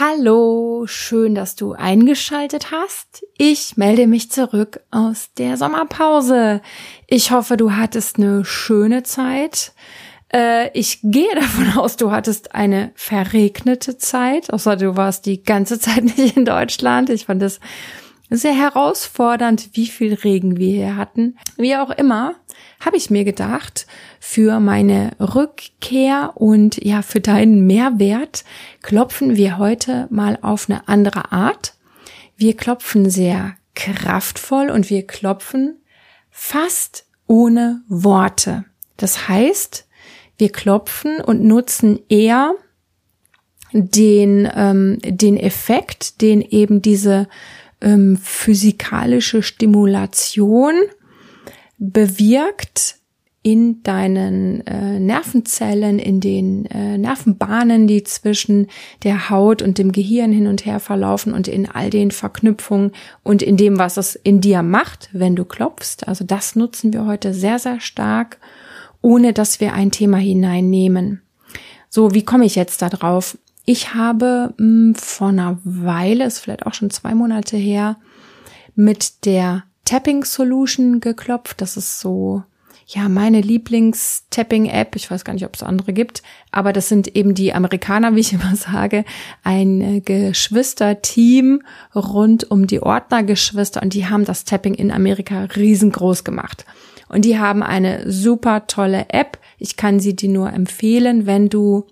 Hallo, schön, dass du eingeschaltet hast. Ich melde mich zurück aus der Sommerpause. Ich hoffe, du hattest eine schöne Zeit. Äh, ich gehe davon aus, du hattest eine verregnete Zeit, außer du warst die ganze Zeit nicht in Deutschland. Ich fand es sehr herausfordernd, wie viel Regen wir hier hatten. Wie auch immer, habe ich mir gedacht, für meine Rückkehr und ja, für deinen Mehrwert klopfen wir heute mal auf eine andere Art. Wir klopfen sehr kraftvoll und wir klopfen fast ohne Worte. Das heißt, wir klopfen und nutzen eher den, ähm, den Effekt, den eben diese ähm, physikalische Stimulation bewirkt in deinen äh, Nervenzellen, in den äh, Nervenbahnen, die zwischen der Haut und dem Gehirn hin und her verlaufen und in all den Verknüpfungen und in dem, was es in dir macht, wenn du klopfst. Also das nutzen wir heute sehr, sehr stark, ohne dass wir ein Thema hineinnehmen. So, wie komme ich jetzt da drauf? Ich habe mh, hm, vor einer Weile, ist vielleicht auch schon zwei Monate her, mit der Tapping Solution geklopft. Das ist so, ja, meine Lieblings-Tapping-App. Ich weiß gar nicht, ob es andere gibt, aber das sind eben die Amerikaner, wie ich immer sage, ein äh, Geschwisterteam rund um die Ordnergeschwister und die haben das Tapping in Amerika riesengroß gemacht. Und die haben eine super tolle App. Ich kann sie dir nur empfehlen, wenn du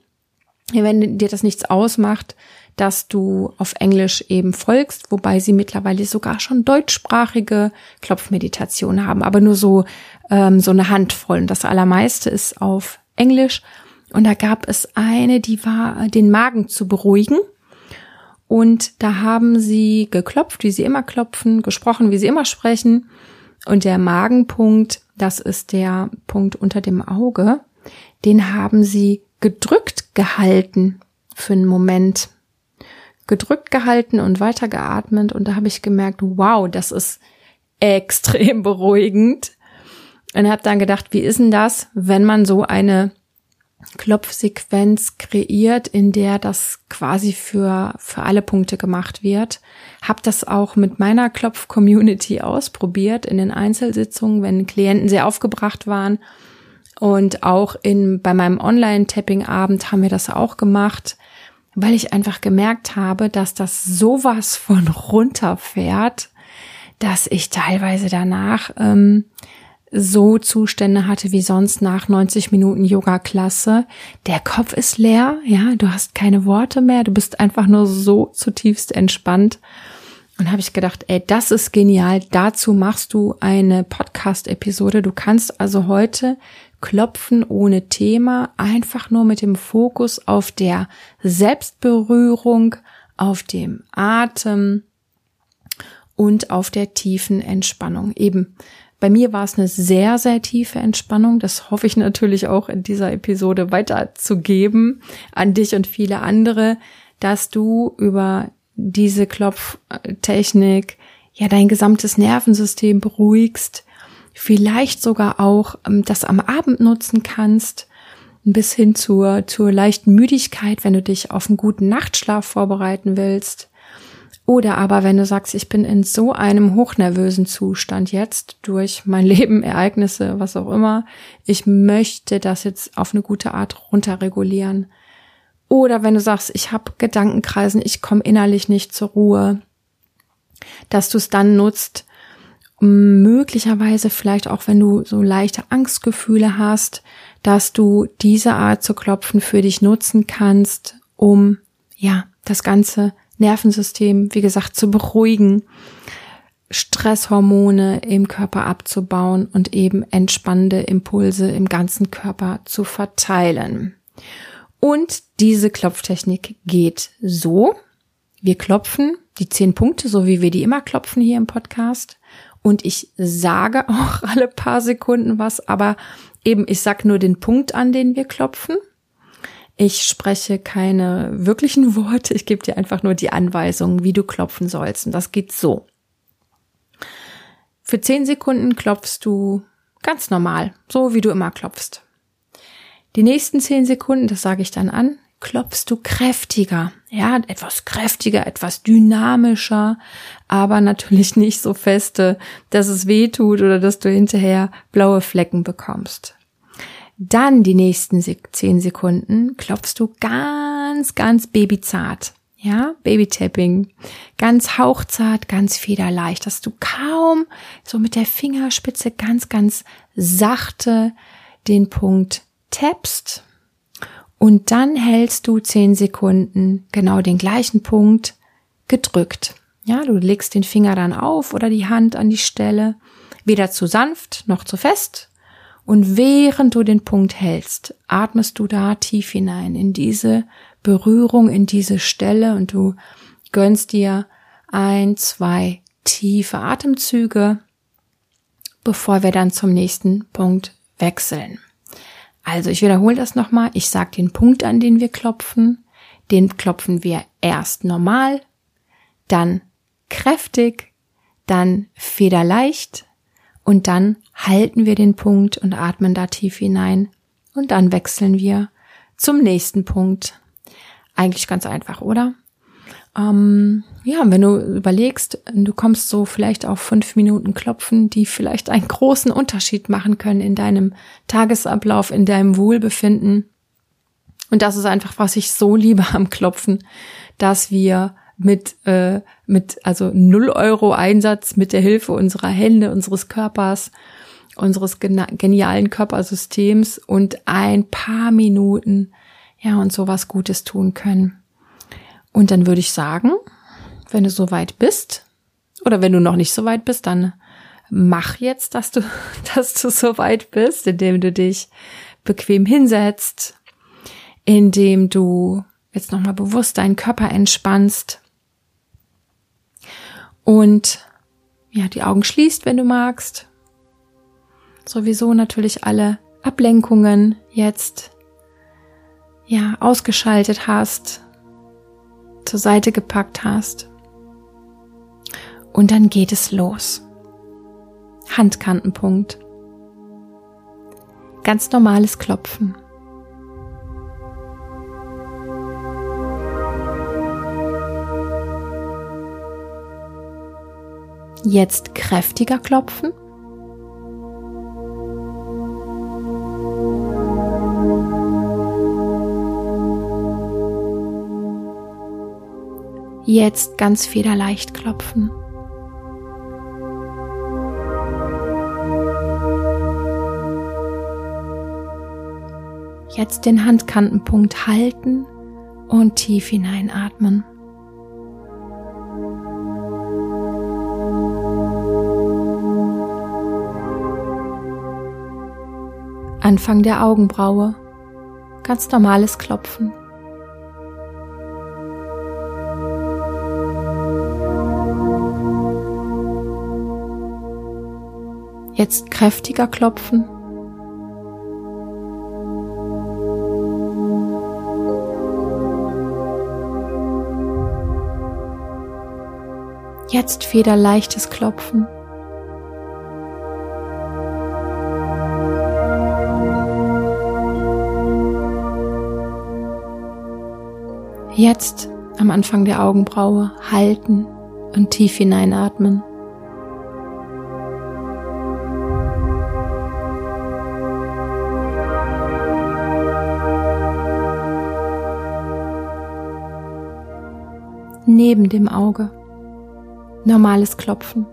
wenn dir das nichts ausmacht, dass du auf Englisch eben folgst, wobei sie mittlerweile sogar schon deutschsprachige Klopfmeditationen haben, aber nur so ähm, so eine Handvoll. Und das allermeiste ist auf Englisch. Und da gab es eine, die war, den Magen zu beruhigen. Und da haben sie geklopft, wie sie immer klopfen, gesprochen, wie sie immer sprechen. Und der Magenpunkt, das ist der Punkt unter dem Auge, den haben sie gedrückt gehalten für einen Moment. Gedrückt gehalten und weitergeatmet und da habe ich gemerkt, wow, das ist extrem beruhigend. Und habe dann gedacht, wie ist denn das, wenn man so eine Klopfsequenz kreiert, in der das quasi für, für alle Punkte gemacht wird. Hab das auch mit meiner Klopf-Community ausprobiert in den Einzelsitzungen, wenn Klienten sehr aufgebracht waren und auch in, bei meinem Online-Tapping-Abend haben wir das auch gemacht, weil ich einfach gemerkt habe, dass das sowas von runterfährt, dass ich teilweise danach ähm, so Zustände hatte wie sonst nach 90 Minuten Yoga-Klasse. Der Kopf ist leer, ja, du hast keine Worte mehr, du bist einfach nur so zutiefst entspannt. Und habe ich gedacht, ey, das ist genial. Dazu machst du eine Podcast-Episode. Du kannst also heute Klopfen ohne Thema, einfach nur mit dem Fokus auf der Selbstberührung, auf dem Atem und auf der tiefen Entspannung. Eben, bei mir war es eine sehr, sehr tiefe Entspannung. Das hoffe ich natürlich auch in dieser Episode weiterzugeben an dich und viele andere, dass du über diese Klopftechnik ja dein gesamtes Nervensystem beruhigst, vielleicht sogar auch ähm, das am Abend nutzen kannst, bis hin zur, zur leichten Müdigkeit, wenn du dich auf einen guten Nachtschlaf vorbereiten willst. Oder aber wenn du sagst, ich bin in so einem hochnervösen Zustand jetzt durch mein Leben, Ereignisse, was auch immer, ich möchte das jetzt auf eine gute Art runterregulieren. Oder wenn du sagst, ich habe Gedankenkreisen, ich komme innerlich nicht zur Ruhe, dass du es dann nutzt, möglicherweise vielleicht auch, wenn du so leichte Angstgefühle hast, dass du diese Art zu klopfen für dich nutzen kannst, um ja das ganze Nervensystem, wie gesagt, zu beruhigen, Stresshormone im Körper abzubauen und eben entspannende Impulse im ganzen Körper zu verteilen. Und diese Klopftechnik geht so. Wir klopfen die zehn Punkte, so wie wir die immer klopfen hier im Podcast und ich sage auch alle paar Sekunden was, aber eben ich sag nur den Punkt an, den wir klopfen. Ich spreche keine wirklichen Worte, ich gebe dir einfach nur die Anweisung, wie du klopfen sollst. Und das geht so. Für zehn Sekunden klopfst du ganz normal, so wie du immer klopfst. Die nächsten zehn Sekunden, das sage ich dann an, klopfst du kräftiger, ja, etwas kräftiger, etwas dynamischer, aber natürlich nicht so feste, dass es weh tut oder dass du hinterher blaue Flecken bekommst. Dann die nächsten zehn Sekunden klopfst du ganz, ganz babyzart. Ja, Babytapping. Ganz hauchzart, ganz federleicht, dass du kaum so mit der Fingerspitze ganz, ganz sachte den Punkt tappst und dann hältst du zehn Sekunden genau den gleichen Punkt gedrückt. Ja, du legst den Finger dann auf oder die Hand an die Stelle, weder zu sanft noch zu fest. Und während du den Punkt hältst, atmest du da tief hinein in diese Berührung, in diese Stelle und du gönnst dir ein, zwei tiefe Atemzüge, bevor wir dann zum nächsten Punkt wechseln. Also ich wiederhole das nochmal. Ich sage den Punkt, an den wir klopfen. Den klopfen wir erst normal, dann kräftig, dann federleicht und dann halten wir den Punkt und atmen da tief hinein und dann wechseln wir zum nächsten Punkt. Eigentlich ganz einfach, oder? Ähm, ja, wenn du überlegst, du kommst so vielleicht auf fünf Minuten Klopfen, die vielleicht einen großen Unterschied machen können in deinem Tagesablauf, in deinem Wohlbefinden. Und das ist einfach, was ich so liebe am Klopfen, dass wir mit, äh, mit also null Euro Einsatz mit der Hilfe unserer Hände, unseres Körpers, unseres genialen Körpersystems und ein paar Minuten ja und sowas Gutes tun können. Und dann würde ich sagen, wenn du so weit bist, oder wenn du noch nicht so weit bist, dann mach jetzt, dass du, dass du so weit bist, indem du dich bequem hinsetzt, indem du jetzt nochmal bewusst deinen Körper entspannst und ja, die Augen schließt, wenn du magst. Sowieso natürlich alle Ablenkungen jetzt ja ausgeschaltet hast zur Seite gepackt hast. Und dann geht es los. Handkantenpunkt. Ganz normales Klopfen. Jetzt kräftiger klopfen. Jetzt ganz federleicht klopfen. Jetzt den Handkantenpunkt halten und tief hineinatmen. Anfang der Augenbraue. Ganz normales Klopfen. Jetzt kräftiger klopfen. Jetzt federleichtes Klopfen. Jetzt am Anfang der Augenbraue halten und tief hineinatmen. Neben dem Auge. Normales Klopfen.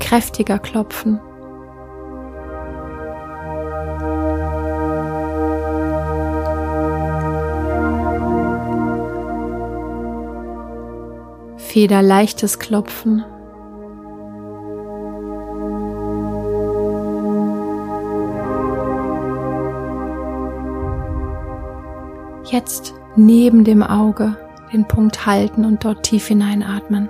Kräftiger Klopfen. Federleichtes Klopfen. Jetzt neben dem Auge den Punkt halten und dort tief hineinatmen.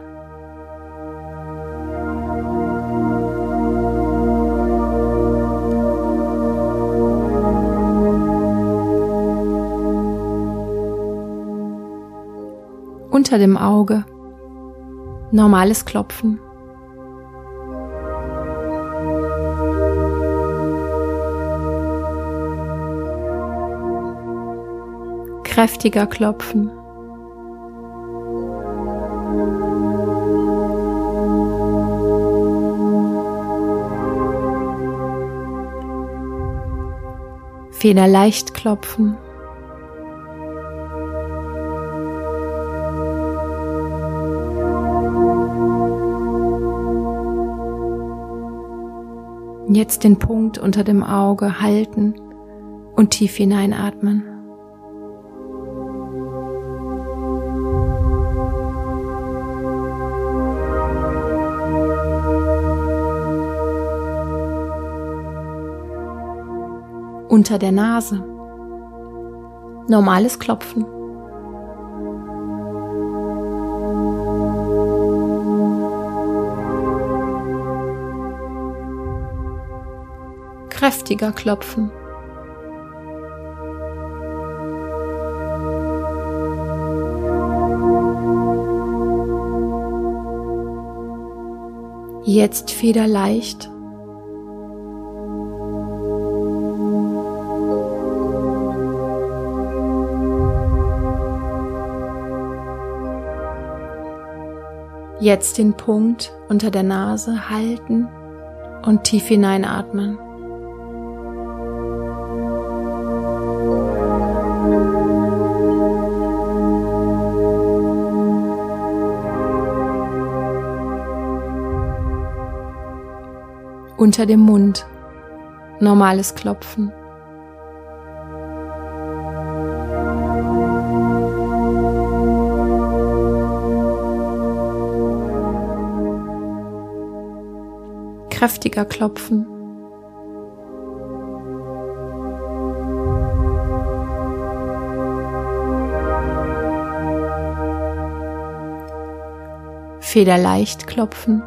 Unter dem Auge normales Klopfen. Kräftiger klopfen. leicht klopfen. Jetzt den Punkt unter dem Auge halten und tief hineinatmen. Unter der Nase. Normales Klopfen. kräftiger klopfen. Jetzt federleicht. Jetzt den Punkt unter der Nase halten und tief hineinatmen. unter dem Mund. Normales Klopfen. Kräftiger Klopfen. Federleicht klopfen.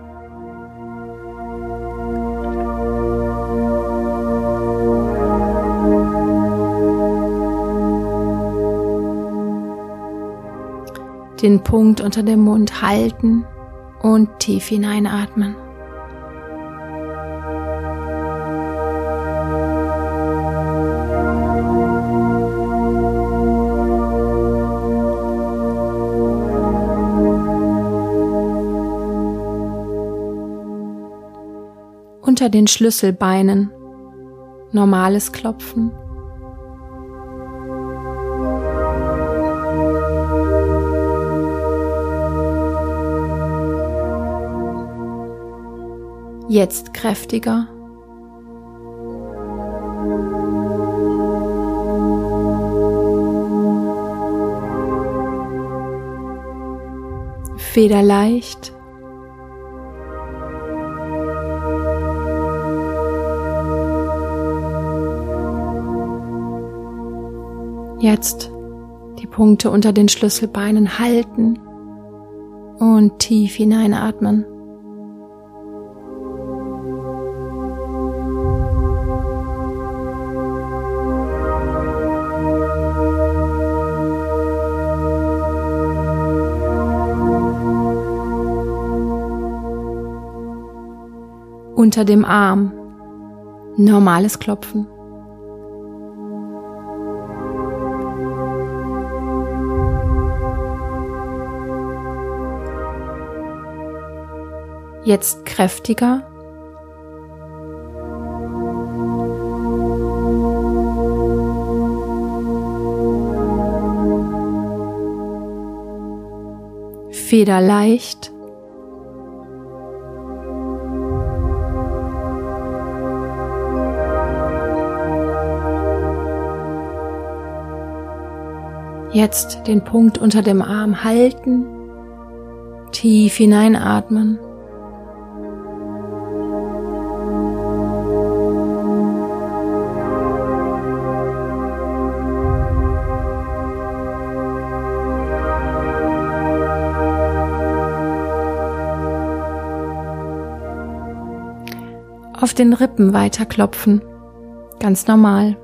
den Punkt unter dem Mund halten und tief hineinatmen. Unter den Schlüsselbeinen normales Klopfen. jetzt kräftiger. Federleicht. Jetzt die Punkte unter den Schlüsselbeinen halten und tief hineinatmen. unter dem Arm. Normales Klopfen. Jetzt kräftiger. Federleicht. Jetzt den Punkt unter dem Arm halten, tief hineinatmen. Auf den Rippen weiterklopfen, ganz normal.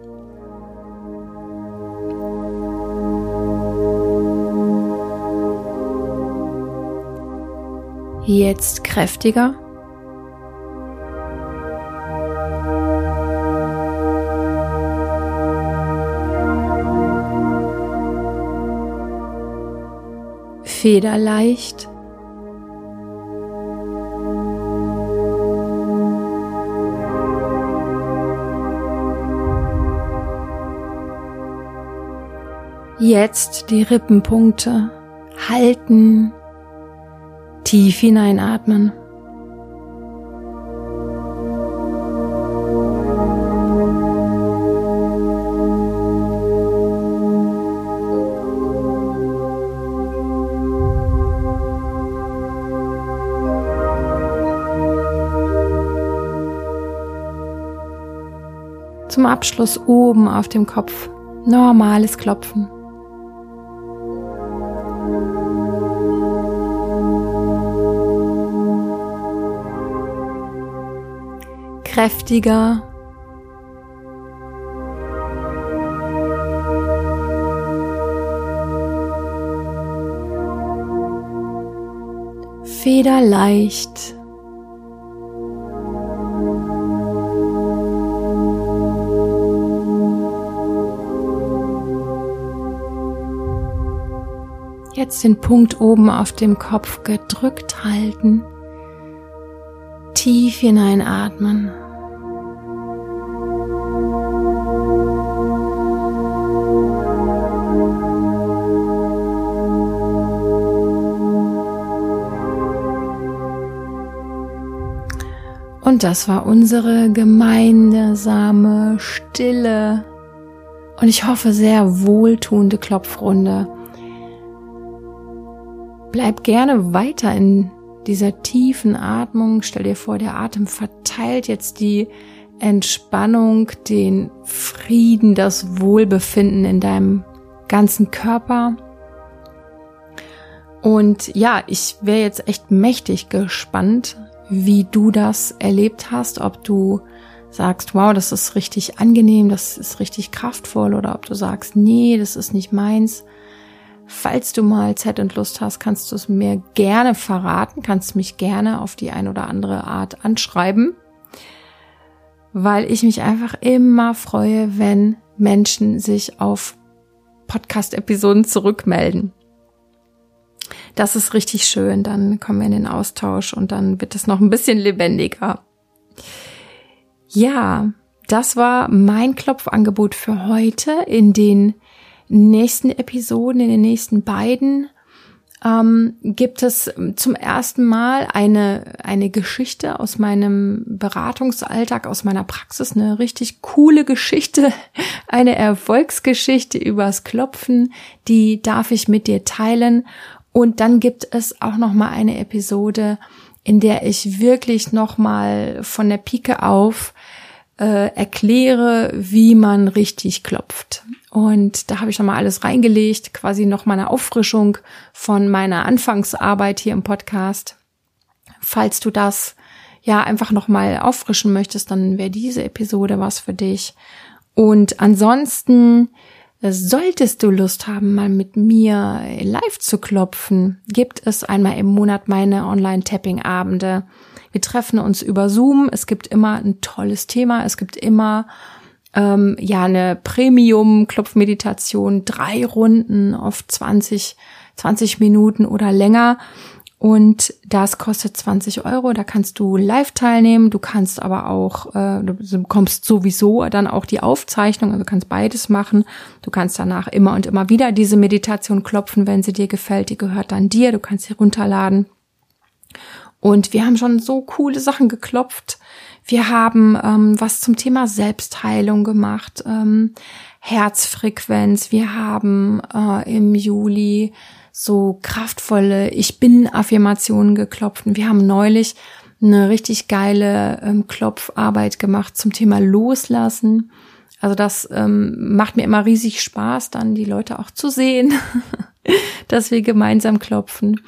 Jetzt kräftiger. federleicht. Jetzt die Rippenpunkte halten, tief hineinatmen. Zum Abschluss oben auf dem Kopf normales Klopfen. Kräftiger. Federleicht. Jetzt den Punkt oben auf dem Kopf gedrückt halten. Tief hineinatmen. Und das war unsere gemeinsame, stille und ich hoffe sehr wohltuende Klopfrunde. Bleib gerne weiter in dieser tiefen Atmung. Stell dir vor, der Atem verteilt jetzt die Entspannung, den Frieden, das Wohlbefinden in deinem ganzen Körper. Und ja, ich wäre jetzt echt mächtig gespannt, wie du das erlebt hast, ob du sagst, wow, das ist richtig angenehm, das ist richtig kraftvoll oder ob du sagst, nee, das ist nicht meins. Falls du mal Zeit und Lust hast, kannst du es mir gerne verraten, kannst mich gerne auf die ein oder andere Art anschreiben, weil ich mich einfach immer freue, wenn Menschen sich auf Podcast-Episoden zurückmelden. Das ist richtig schön, dann kommen wir in den Austausch und dann wird es noch ein bisschen lebendiger. Ja, das war mein Klopfangebot für heute in den nächsten Episoden, in den nächsten beiden, ähm, gibt es zum ersten Mal eine, eine Geschichte aus meinem Beratungsalltag, aus meiner Praxis, eine richtig coole Geschichte, eine Erfolgsgeschichte übers Klopfen, die darf ich mit dir teilen. Und dann gibt es auch noch mal eine Episode, in der ich wirklich noch mal von der Pike auf äh, erkläre, wie man richtig klopft. Und da habe ich nochmal alles reingelegt, quasi noch mal eine Auffrischung von meiner Anfangsarbeit hier im Podcast. Falls du das ja einfach nochmal auffrischen möchtest, dann wäre diese Episode was für dich. Und ansonsten solltest du Lust haben, mal mit mir live zu klopfen, gibt es einmal im Monat meine Online-Tapping-Abende. Wir treffen uns über Zoom. Es gibt immer ein tolles Thema. Es gibt immer ähm, ja eine Premium-Klopfmeditation, drei Runden auf 20, 20 Minuten oder länger. Und das kostet 20 Euro. Da kannst du live teilnehmen. Du kannst aber auch, äh, du bekommst sowieso dann auch die Aufzeichnung. Also du kannst beides machen. Du kannst danach immer und immer wieder diese Meditation klopfen, wenn sie dir gefällt. Die gehört dann dir. Du kannst sie runterladen. Und wir haben schon so coole Sachen geklopft. Wir haben ähm, was zum Thema Selbstheilung gemacht, ähm, Herzfrequenz. Wir haben äh, im Juli so kraftvolle Ich bin Affirmationen geklopft. Wir haben neulich eine richtig geile ähm, Klopfarbeit gemacht zum Thema Loslassen. Also das ähm, macht mir immer riesig Spaß, dann die Leute auch zu sehen, dass wir gemeinsam klopfen.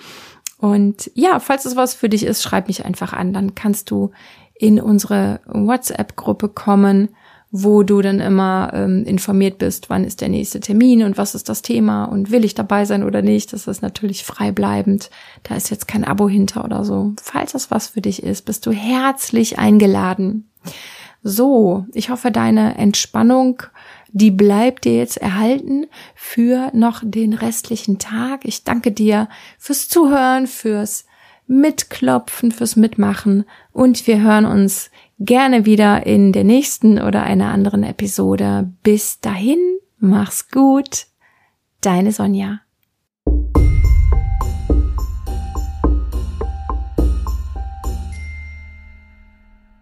Und ja, falls es was für dich ist, schreib mich einfach an. Dann kannst du in unsere WhatsApp-Gruppe kommen, wo du dann immer ähm, informiert bist, wann ist der nächste Termin und was ist das Thema und will ich dabei sein oder nicht. Das ist natürlich freibleibend. Da ist jetzt kein Abo hinter oder so. Falls das was für dich ist, bist du herzlich eingeladen. So, ich hoffe, deine Entspannung, die bleibt dir jetzt erhalten für noch den restlichen Tag. Ich danke dir fürs Zuhören, fürs Mitklopfen, fürs Mitmachen und wir hören uns gerne wieder in der nächsten oder einer anderen Episode. Bis dahin, mach's gut, deine Sonja.